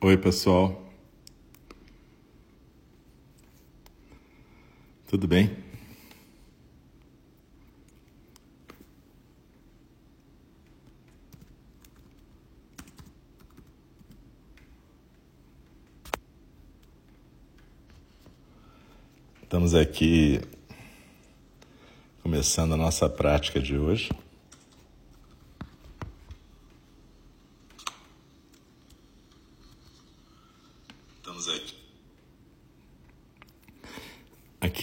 Oi, pessoal. Tudo bem? Estamos aqui começando a nossa prática de hoje.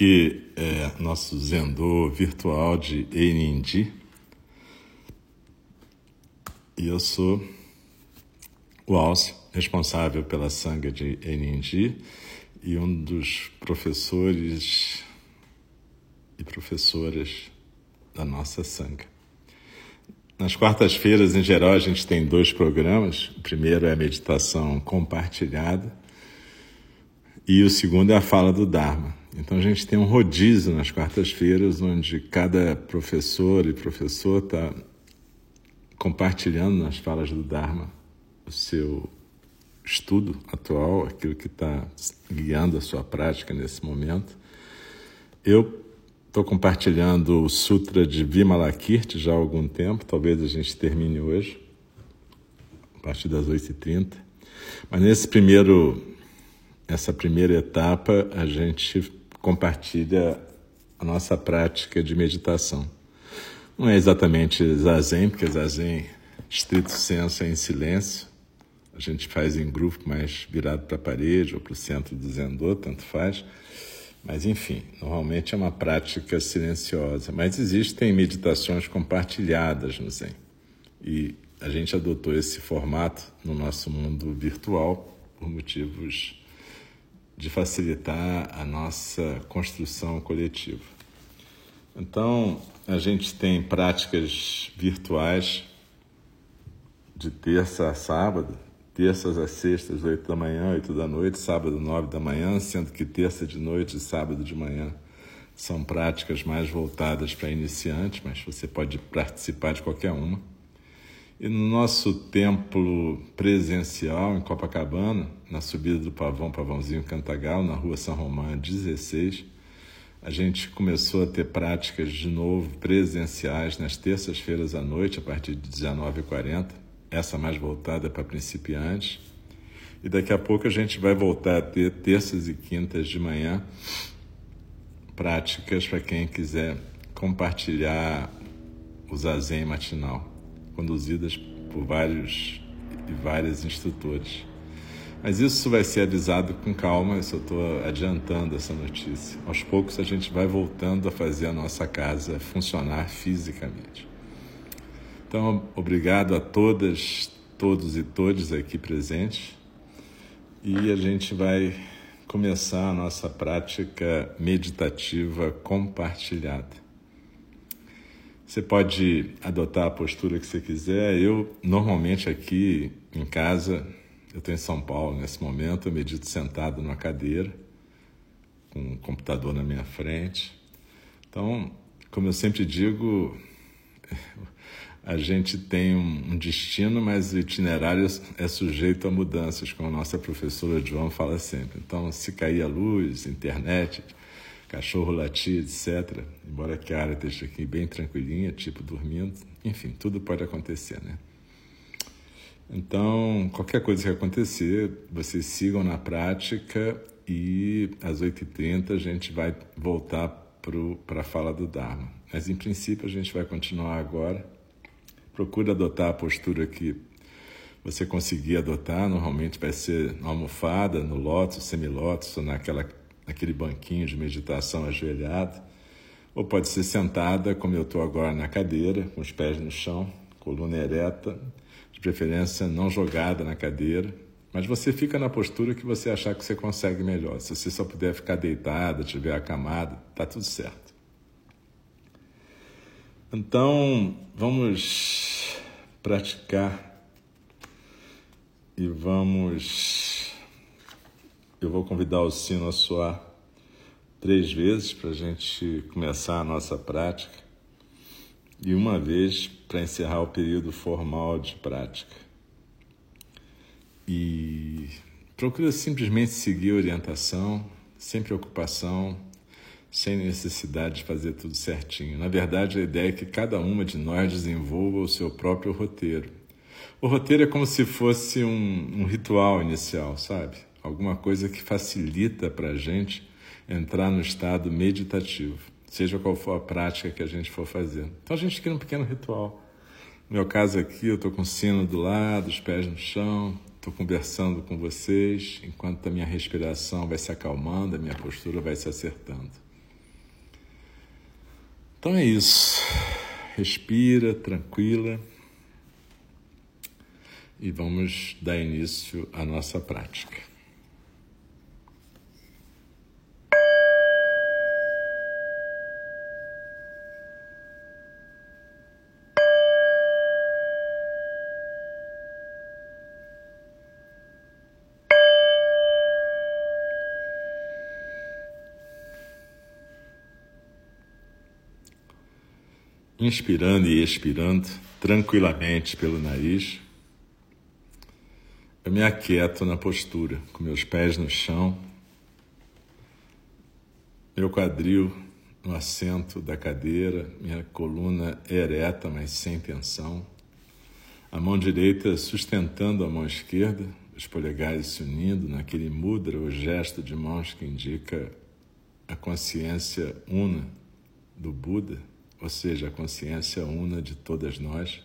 Aqui é nosso Zendô virtual de Einindi. E eu sou o Alcio, responsável pela sanga de Einindi e um dos professores e professoras da nossa sanga. Nas quartas-feiras, em geral, a gente tem dois programas. O primeiro é a meditação compartilhada e o segundo é a fala do Dharma. Então a gente tem um rodízio nas quartas-feiras, onde cada professor e professor está compartilhando nas falas do Dharma o seu estudo atual, aquilo que está guiando a sua prática nesse momento. Eu estou compartilhando o Sutra de Vimalakirti já há algum tempo, talvez a gente termine hoje, a partir das 8h30. Mas nesse primeiro, essa primeira etapa, a gente compartilha a nossa prática de meditação. Não é exatamente zazen, porque zazen, estrito senso, é em silêncio, a gente faz em grupo, mais virado para a parede ou para o centro do Zendô, tanto faz. Mas, enfim, normalmente é uma prática silenciosa. Mas existem meditações compartilhadas no Zen. E a gente adotou esse formato no nosso mundo virtual por motivos de facilitar a nossa construção coletiva. Então, a gente tem práticas virtuais de terça a sábado, terças às sextas, oito da manhã, oito da noite, sábado, nove da manhã, sendo que terça de noite e sábado de manhã são práticas mais voltadas para iniciantes, mas você pode participar de qualquer uma. E no nosso templo presencial em Copacabana, na subida do Pavão Pavãozinho Cantagalo, na rua São Romão 16, a gente começou a ter práticas de novo presenciais nas terças-feiras à noite, a partir de 19h40 essa mais voltada para principiantes. E daqui a pouco a gente vai voltar a ter terças e quintas de manhã práticas para quem quiser compartilhar o zazen matinal, conduzidas por vários e várias instrutores. Mas isso vai ser avisado com calma, eu só estou adiantando essa notícia. Aos poucos a gente vai voltando a fazer a nossa casa funcionar fisicamente. Então, obrigado a todas, todos e todas aqui presentes. E a gente vai começar a nossa prática meditativa compartilhada. Você pode adotar a postura que você quiser. Eu, normalmente, aqui em casa, eu estou em São Paulo nesse momento, eu medito sentado numa cadeira, com um computador na minha frente. Então, como eu sempre digo, a gente tem um destino, mas o itinerário é sujeito a mudanças, como a nossa professora João fala sempre. Então, se cair a luz, internet, cachorro latir, etc., embora a área esteja aqui bem tranquilinha, tipo dormindo, enfim, tudo pode acontecer, né? Então, qualquer coisa que acontecer, vocês sigam na prática e às 8h30 a gente vai voltar para a fala do Dharma. Mas, em princípio, a gente vai continuar agora Procure adotar a postura que você conseguir adotar. Normalmente vai ser na almofada, no lótus, semilótus, ou naquela, naquele banquinho de meditação ajoelhado. Ou pode ser sentada, como eu estou agora na cadeira, com os pés no chão, coluna ereta, de preferência não jogada na cadeira. Mas você fica na postura que você achar que você consegue melhor. Se você só puder ficar deitada, estiver acamada, tá tudo certo. Então, vamos praticar e vamos. Eu vou convidar o sino a soar três vezes para a gente começar a nossa prática e uma vez para encerrar o período formal de prática. e procura simplesmente seguir a orientação, sem preocupação, sem necessidade de fazer tudo certinho. Na verdade, a ideia é que cada uma de nós desenvolva o seu próprio roteiro. O roteiro é como se fosse um, um ritual inicial, sabe? Alguma coisa que facilita para a gente entrar no estado meditativo, seja qual for a prática que a gente for fazer. Então a gente cria um pequeno ritual. No meu caso aqui, eu estou com o sino do lado, os pés no chão, estou conversando com vocês, enquanto a minha respiração vai se acalmando, a minha postura vai se acertando. Então é isso. Respira, tranquila. E vamos dar início à nossa prática. Inspirando e expirando tranquilamente pelo nariz, eu me aquieto na postura, com meus pés no chão, meu quadril no assento da cadeira, minha coluna ereta, mas sem tensão, a mão direita sustentando a mão esquerda, os polegares se unindo naquele mudra, o gesto de mãos que indica a consciência una do Buda ou seja, a consciência una de todas nós.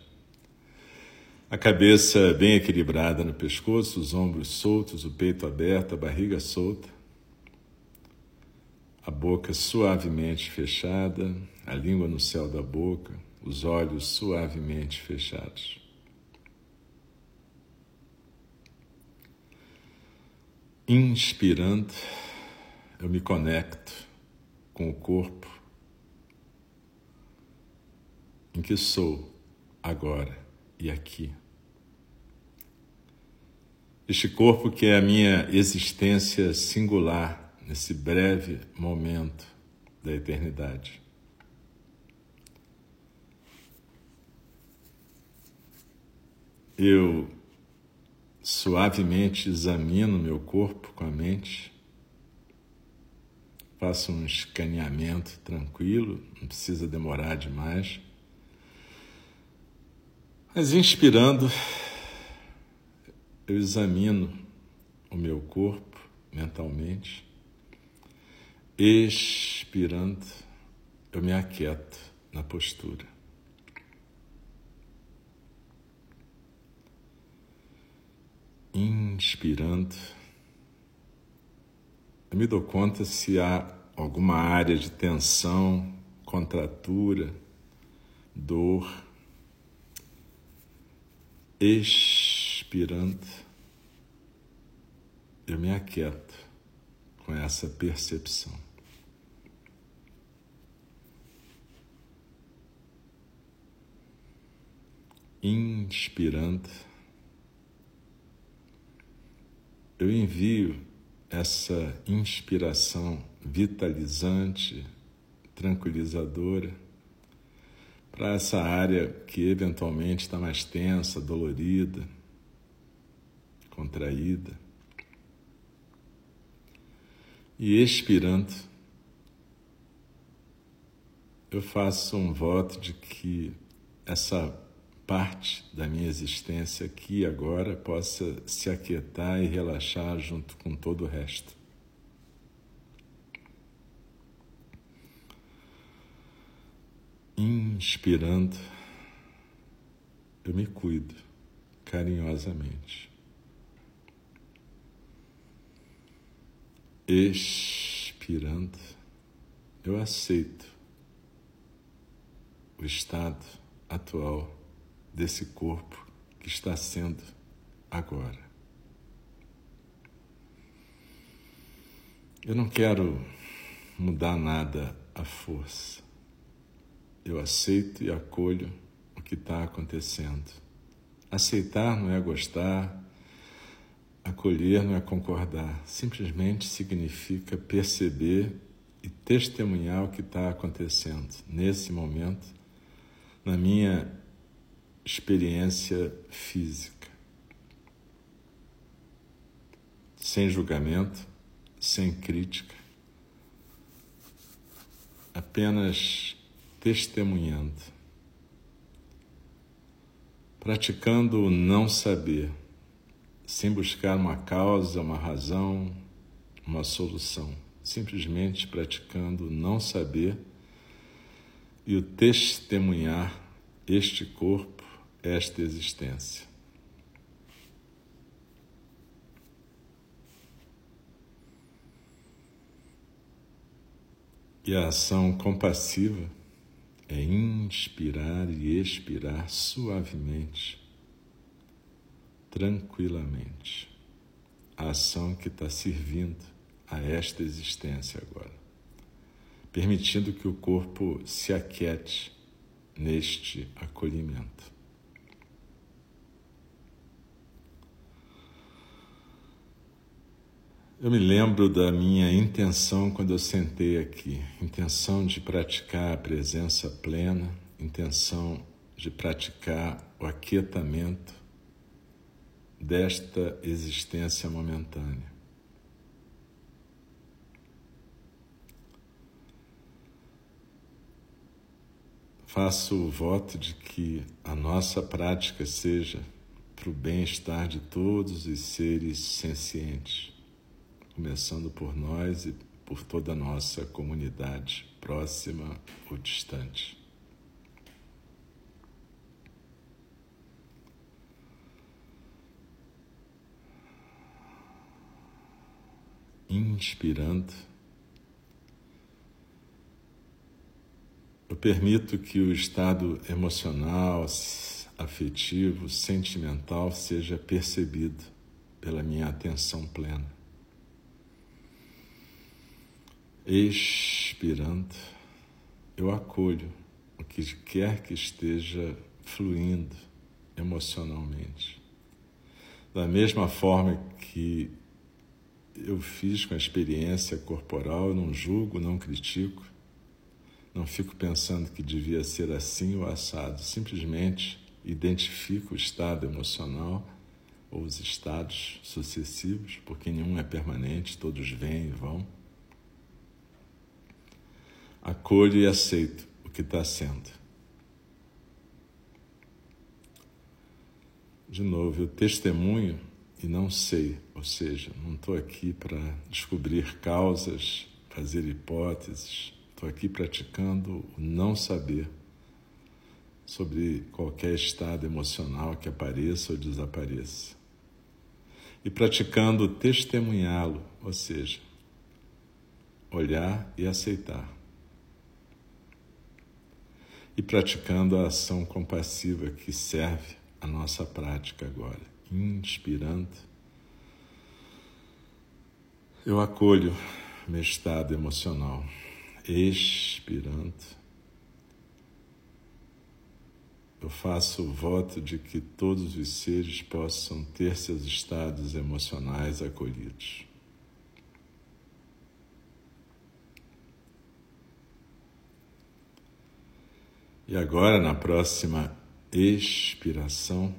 A cabeça bem equilibrada no pescoço, os ombros soltos, o peito aberto, a barriga solta. A boca suavemente fechada, a língua no céu da boca, os olhos suavemente fechados. Inspirando, eu me conecto com o corpo em que sou agora e aqui. Este corpo que é a minha existência singular nesse breve momento da eternidade. Eu suavemente examino meu corpo com a mente, faço um escaneamento tranquilo, não precisa demorar demais. Mas inspirando, eu examino o meu corpo mentalmente. Expirando, eu me aquieto na postura. Inspirando, eu me dou conta se há alguma área de tensão, contratura, dor expirando, eu me aquieto com essa percepção. Inspirando, eu envio essa inspiração vitalizante, tranquilizadora para essa área que eventualmente está mais tensa, dolorida, contraída. E expirando, eu faço um voto de que essa parte da minha existência aqui agora possa se aquietar e relaxar junto com todo o resto. Inspirando, eu me cuido carinhosamente. Expirando, eu aceito o estado atual desse corpo que está sendo agora. Eu não quero mudar nada à força eu aceito e acolho o que está acontecendo. Aceitar não é gostar, acolher não é concordar, simplesmente significa perceber e testemunhar o que está acontecendo nesse momento, na minha experiência física. sem julgamento, sem crítica, apenas testemunhando, praticando o não saber, sem buscar uma causa, uma razão, uma solução, simplesmente praticando o não saber e o testemunhar este corpo, esta existência. E a ação compassiva é inspirar e expirar suavemente, tranquilamente. A ação que está servindo a esta existência agora, permitindo que o corpo se aquiete neste acolhimento. Eu me lembro da minha intenção quando eu sentei aqui, intenção de praticar a presença plena, intenção de praticar o aquietamento desta existência momentânea. Faço o voto de que a nossa prática seja para o bem-estar de todos os seres sencientes começando por nós e por toda a nossa comunidade, próxima ou distante. Inspirando, eu permito que o estado emocional, afetivo, sentimental seja percebido pela minha atenção plena. Expirando, eu acolho o que quer que esteja fluindo emocionalmente. Da mesma forma que eu fiz com a experiência corporal, eu não julgo, não critico, não fico pensando que devia ser assim ou assado, simplesmente identifico o estado emocional ou os estados sucessivos, porque nenhum é permanente, todos vêm e vão acolho e aceito o que está sendo. De novo, eu testemunho e não sei, ou seja, não estou aqui para descobrir causas, fazer hipóteses, estou aqui praticando o não saber sobre qualquer estado emocional que apareça ou desapareça. E praticando testemunhá-lo, ou seja, olhar e aceitar e praticando a ação compassiva que serve a nossa prática agora. Inspirando, eu acolho meu estado emocional. Expirando, eu faço o voto de que todos os seres possam ter seus estados emocionais acolhidos. E agora, na próxima expiração,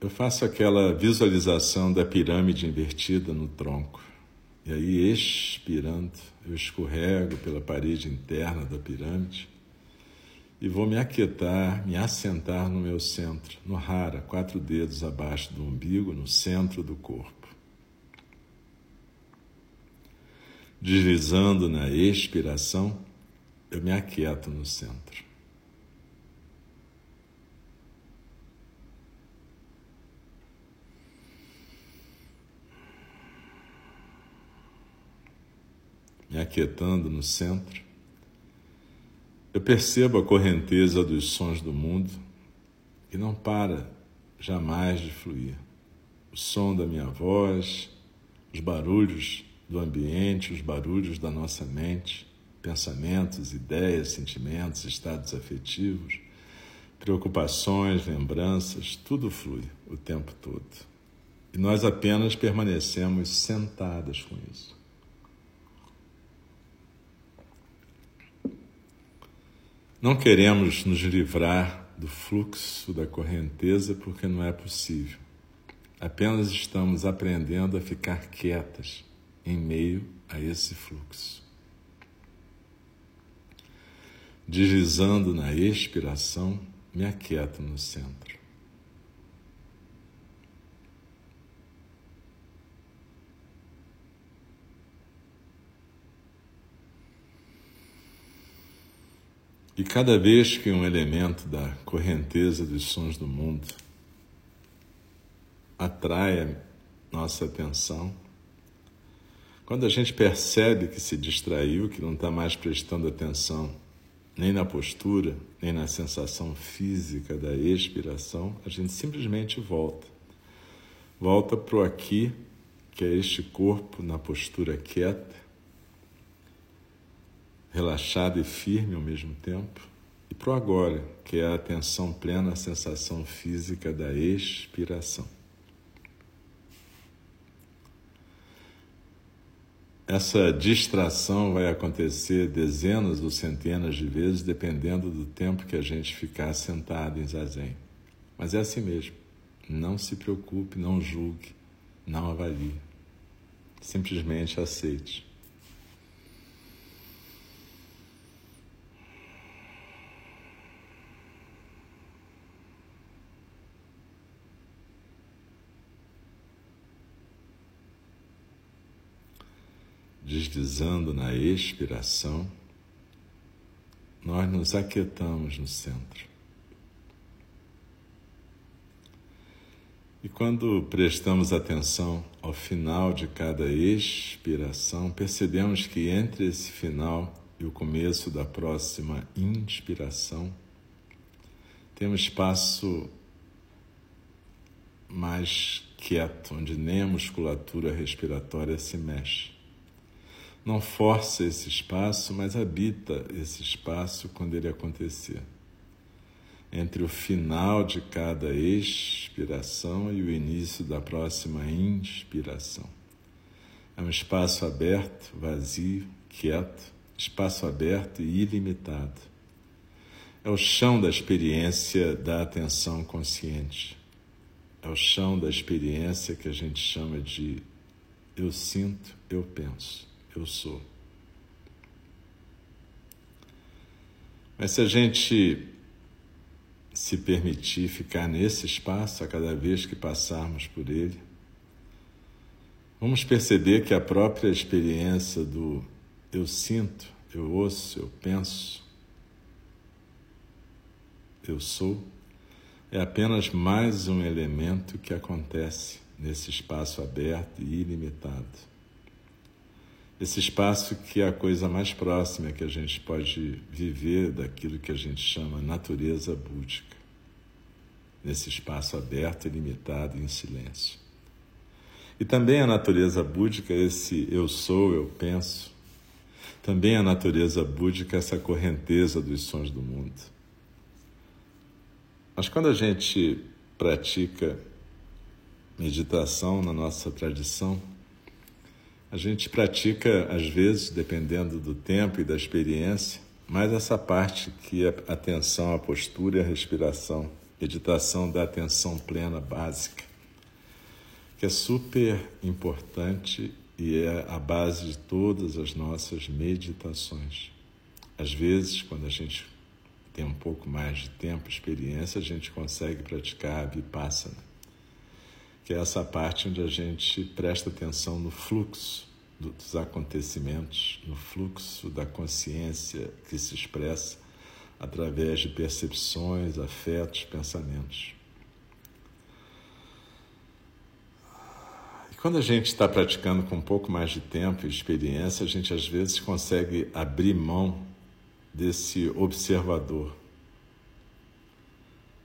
eu faço aquela visualização da pirâmide invertida no tronco. E aí, expirando, eu escorrego pela parede interna da pirâmide e vou me aquietar, me assentar no meu centro, no rara, quatro dedos abaixo do umbigo, no centro do corpo. Deslizando na expiração, eu me aquieto no centro. Me aquietando no centro, eu percebo a correnteza dos sons do mundo que não para jamais de fluir. O som da minha voz, os barulhos do ambiente, os barulhos da nossa mente, pensamentos, ideias, sentimentos, estados afetivos, preocupações, lembranças, tudo flui o tempo todo. E nós apenas permanecemos sentadas com isso. Não queremos nos livrar do fluxo da correnteza porque não é possível. Apenas estamos aprendendo a ficar quietas em meio a esse fluxo. Deslizando na expiração, me aquieto no centro. E cada vez que um elemento da correnteza dos sons do mundo atrai nossa atenção, quando a gente percebe que se distraiu, que não está mais prestando atenção nem na postura, nem na sensação física da expiração, a gente simplesmente volta. Volta para o aqui, que é este corpo na postura quieta, relaxado e firme ao mesmo tempo, e para o agora, que é a atenção plena à sensação física da expiração. Essa distração vai acontecer dezenas ou centenas de vezes, dependendo do tempo que a gente ficar sentado em zazen. Mas é assim mesmo. Não se preocupe, não julgue, não avalie. Simplesmente aceite. Deslizando na expiração, nós nos aquietamos no centro. E quando prestamos atenção ao final de cada expiração, percebemos que entre esse final e o começo da próxima inspiração, tem um espaço mais quieto, onde nem a musculatura respiratória se mexe não força esse espaço, mas habita esse espaço quando ele acontecer. Entre o final de cada expiração e o início da próxima inspiração. É um espaço aberto, vazio, quieto, espaço aberto e ilimitado. É o chão da experiência da atenção consciente. É o chão da experiência que a gente chama de eu sinto, eu penso eu sou. Mas se a gente se permitir ficar nesse espaço a cada vez que passarmos por ele, vamos perceber que a própria experiência do eu sinto, eu ouço, eu penso, eu sou, é apenas mais um elemento que acontece nesse espaço aberto e ilimitado esse espaço que é a coisa mais próxima que a gente pode viver daquilo que a gente chama natureza búdica, nesse espaço aberto, ilimitado e em silêncio. E também a natureza búdica, esse eu sou, eu penso, também a natureza búdica, essa correnteza dos sons do mundo. Mas quando a gente pratica meditação na nossa tradição, a gente pratica, às vezes, dependendo do tempo e da experiência, mais essa parte que é atenção à postura e à respiração, meditação da atenção plena básica, que é super importante e é a base de todas as nossas meditações. Às vezes, quando a gente tem um pouco mais de tempo, experiência, a gente consegue praticar a vipassana que é essa parte onde a gente presta atenção no fluxo dos acontecimentos, no fluxo da consciência que se expressa através de percepções, afetos, pensamentos. E quando a gente está praticando com um pouco mais de tempo e experiência, a gente às vezes consegue abrir mão desse observador.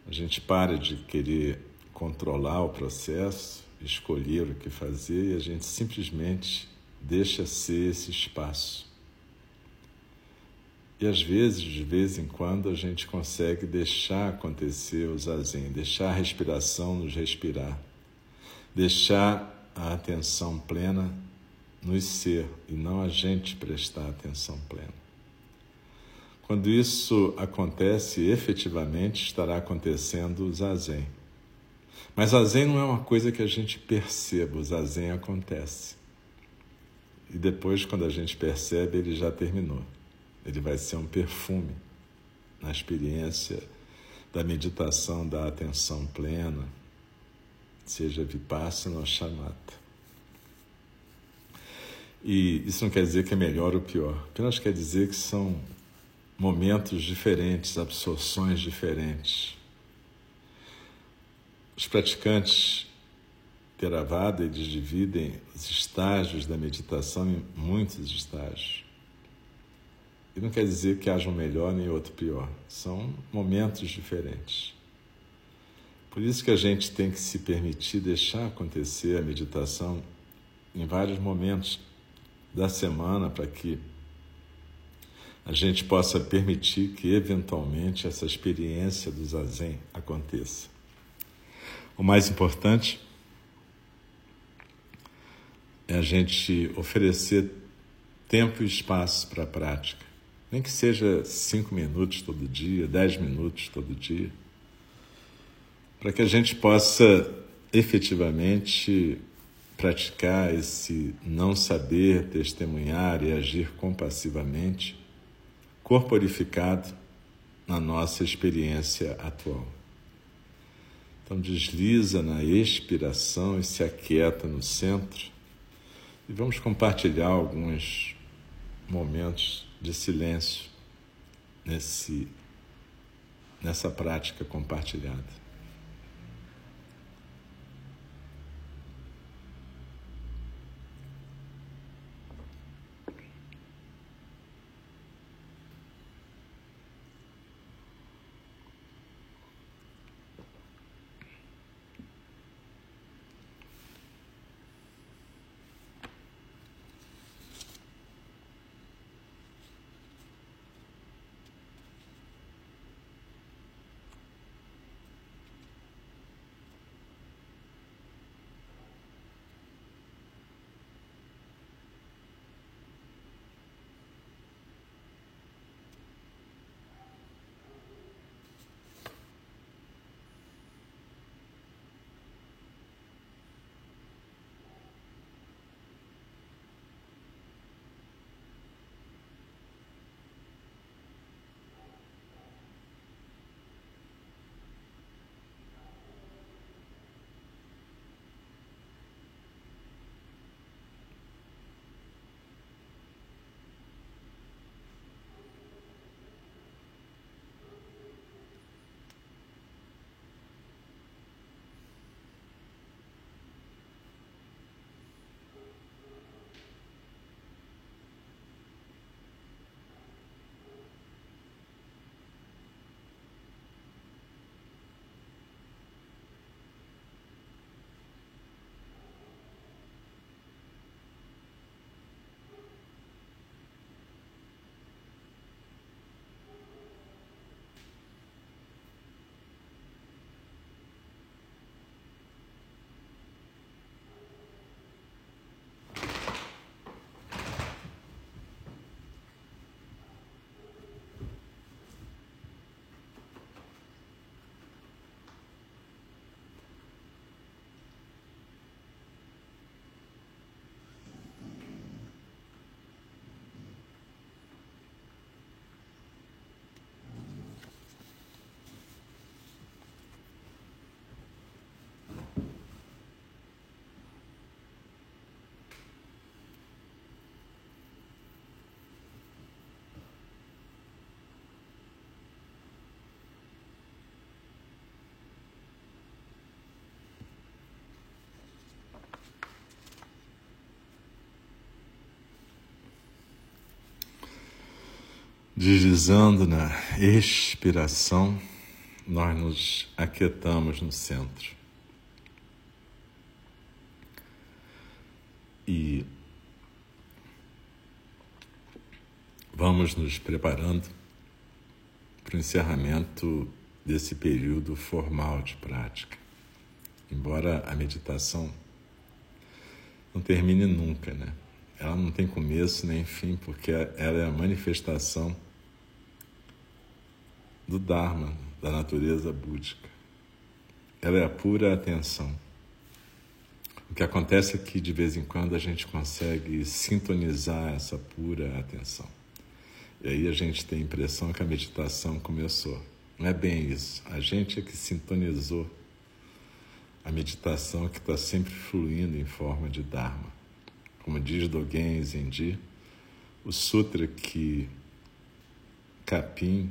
A gente para de querer controlar o processo, escolher o que fazer e a gente simplesmente deixa ser esse espaço. E às vezes, de vez em quando, a gente consegue deixar acontecer o zazen, deixar a respiração nos respirar, deixar a atenção plena nos ser e não a gente prestar atenção plena. Quando isso acontece, efetivamente estará acontecendo o zazen. Mas zazen não é uma coisa que a gente perceba, o zazen acontece. E depois, quando a gente percebe, ele já terminou. Ele vai ser um perfume na experiência da meditação da atenção plena, seja vipassana ou shamatha. E isso não quer dizer que é melhor ou pior, apenas quer dizer que são momentos diferentes, absorções diferentes. Os praticantes Theravada, eles dividem os estágios da meditação em muitos estágios. E não quer dizer que haja um melhor nem outro pior. São momentos diferentes. Por isso que a gente tem que se permitir deixar acontecer a meditação em vários momentos da semana para que a gente possa permitir que eventualmente essa experiência do zazen aconteça. O mais importante é a gente oferecer tempo e espaço para a prática. Nem que seja cinco minutos todo dia, dez minutos todo dia, para que a gente possa efetivamente praticar esse não saber testemunhar e agir compassivamente, corporificado na nossa experiência atual. Então, desliza na expiração e se aquieta no centro. E vamos compartilhar alguns momentos de silêncio nesse, nessa prática compartilhada. Deslizando na expiração, nós nos aquietamos no centro. E vamos nos preparando para o encerramento desse período formal de prática. Embora a meditação não termine nunca, né? Ela não tem começo nem fim, porque ela é a manifestação do Dharma, da natureza búdica. Ela é a pura atenção. O que acontece é que de vez em quando a gente consegue sintonizar essa pura atenção. E aí a gente tem a impressão que a meditação começou. Não é bem isso. A gente é que sintonizou a meditação que está sempre fluindo em forma de Dharma. Como diz Dogen Zenji, o sutra que capim,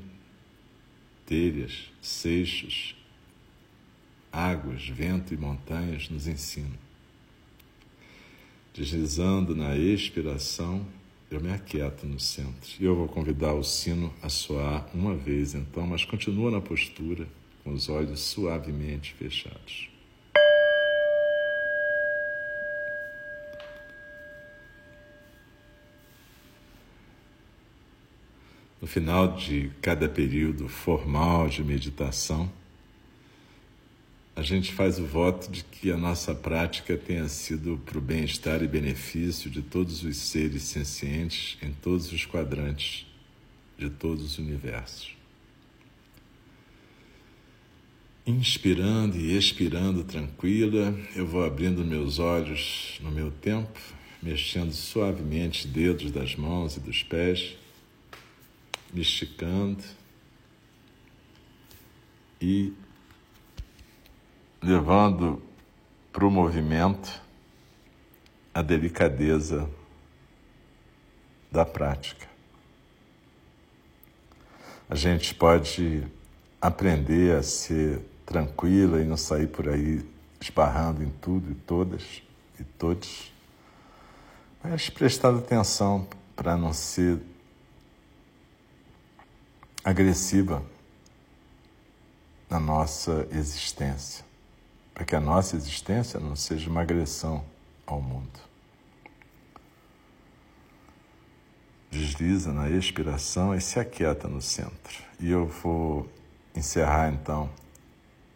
telhas, seixos, águas, vento e montanhas nos ensinam. Deslizando na expiração, eu me aquieto no centro. E eu vou convidar o sino a soar uma vez então, mas continua na postura, com os olhos suavemente fechados. No final de cada período formal de meditação, a gente faz o voto de que a nossa prática tenha sido para o bem-estar e benefício de todos os seres sencientes em todos os quadrantes de todos os universos. Inspirando e expirando tranquila, eu vou abrindo meus olhos no meu tempo, mexendo suavemente dedos das mãos e dos pés, me esticando e levando para o movimento a delicadeza da prática. A gente pode aprender a ser tranquila e não sair por aí esbarrando em tudo e todas e todos, mas prestando atenção para não ser agressiva na nossa existência para que a nossa existência não seja uma agressão ao mundo. Desliza na expiração e se aquieta no centro. E eu vou encerrar então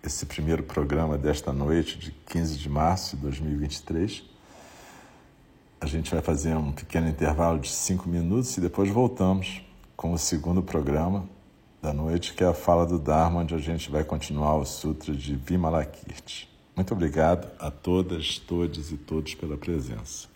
esse primeiro programa desta noite, de 15 de março de 2023. A gente vai fazer um pequeno intervalo de cinco minutos e depois voltamos com o segundo programa da noite, que é a fala do Dharma, onde a gente vai continuar o Sutra de Vimalakirti. Muito obrigado a todas, todos e todos pela presença.